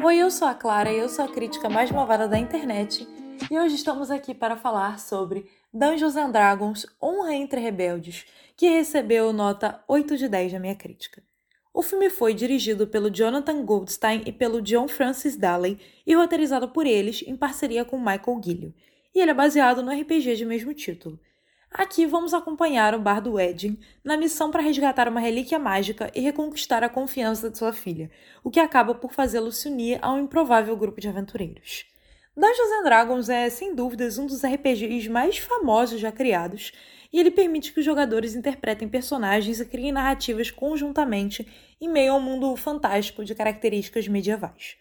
Oi, eu sou a Clara e eu sou a crítica mais malvada da internet. E hoje estamos aqui para falar sobre Dungeons and Dragons Honra entre Rebeldes, que recebeu nota 8 de 10 na minha crítica. O filme foi dirigido pelo Jonathan Goldstein e pelo John Francis Daley e roteirizado por eles em parceria com Michael Gilliam. E ele é baseado no RPG de mesmo título. Aqui vamos acompanhar o bardo Edin na missão para resgatar uma relíquia mágica e reconquistar a confiança de sua filha, o que acaba por fazê-lo se unir a um improvável grupo de aventureiros. Dungeons and Dragons é, sem dúvidas, um dos RPGs mais famosos já criados, e ele permite que os jogadores interpretem personagens e criem narrativas conjuntamente em meio a um mundo fantástico de características medievais.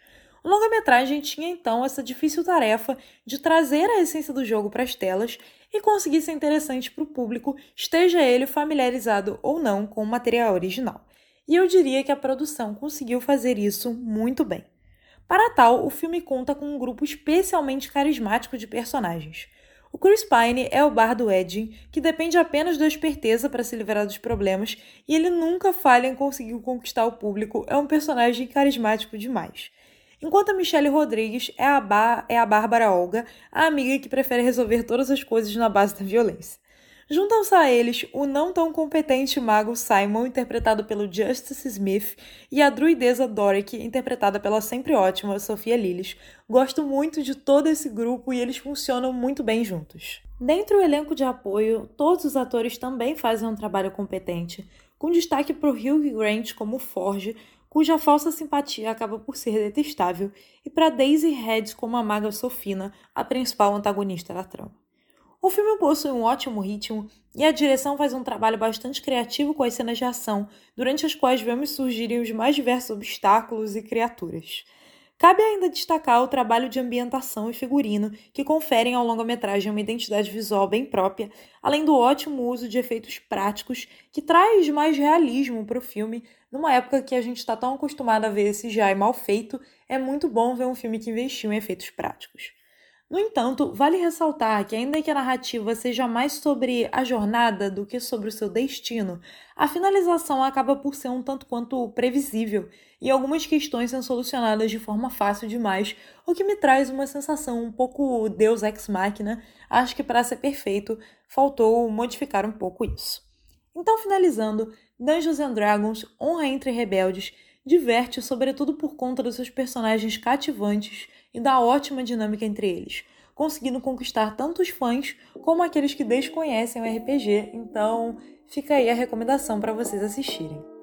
O longa-metragem tinha então essa difícil tarefa de trazer a essência do jogo para as telas e conseguir ser interessante para o público, esteja ele familiarizado ou não com o material original. E eu diria que a produção conseguiu fazer isso muito bem. Para tal, o filme conta com um grupo especialmente carismático de personagens. O Chris Pine é o bardo Edging, que depende apenas da esperteza para se livrar dos problemas, e ele nunca falha em conseguir conquistar o público, é um personagem carismático demais. Enquanto a Michelle Rodrigues é a, Bar é a Bárbara Olga, a amiga que prefere resolver todas as coisas na base da violência. Juntam-se a eles o não tão competente mago Simon, interpretado pelo Justice Smith, e a druideza Doric, interpretada pela sempre ótima Sofia Lillis. Gosto muito de todo esse grupo e eles funcionam muito bem juntos. Dentro do elenco de apoio, todos os atores também fazem um trabalho competente, com destaque para o Hugh Grant como Forge, cuja falsa simpatia acaba por ser detestável, e para Daisy Head como a maga Sofina, a principal antagonista da trama. O filme possui um ótimo ritmo e a direção faz um trabalho bastante criativo com as cenas de ação, durante as quais vemos surgirem os mais diversos obstáculos e criaturas. Cabe ainda destacar o trabalho de ambientação e figurino que conferem ao longa-metragem uma identidade visual bem própria, além do ótimo uso de efeitos práticos que traz mais realismo para o filme. Numa época que a gente está tão acostumado a ver esse já mal feito, é muito bom ver um filme que investiu em efeitos práticos. No entanto, vale ressaltar que, ainda que a narrativa seja mais sobre a jornada do que sobre o seu destino, a finalização acaba por ser um tanto quanto previsível e algumas questões são solucionadas de forma fácil demais, o que me traz uma sensação um pouco Deus ex machina. Acho que para ser perfeito, faltou modificar um pouco isso. Então, finalizando, Dungeons and Dragons Honra entre Rebeldes diverte sobretudo por conta dos seus personagens cativantes e da ótima dinâmica entre eles, conseguindo conquistar tanto os fãs como aqueles que desconhecem o RPG, então fica aí a recomendação para vocês assistirem.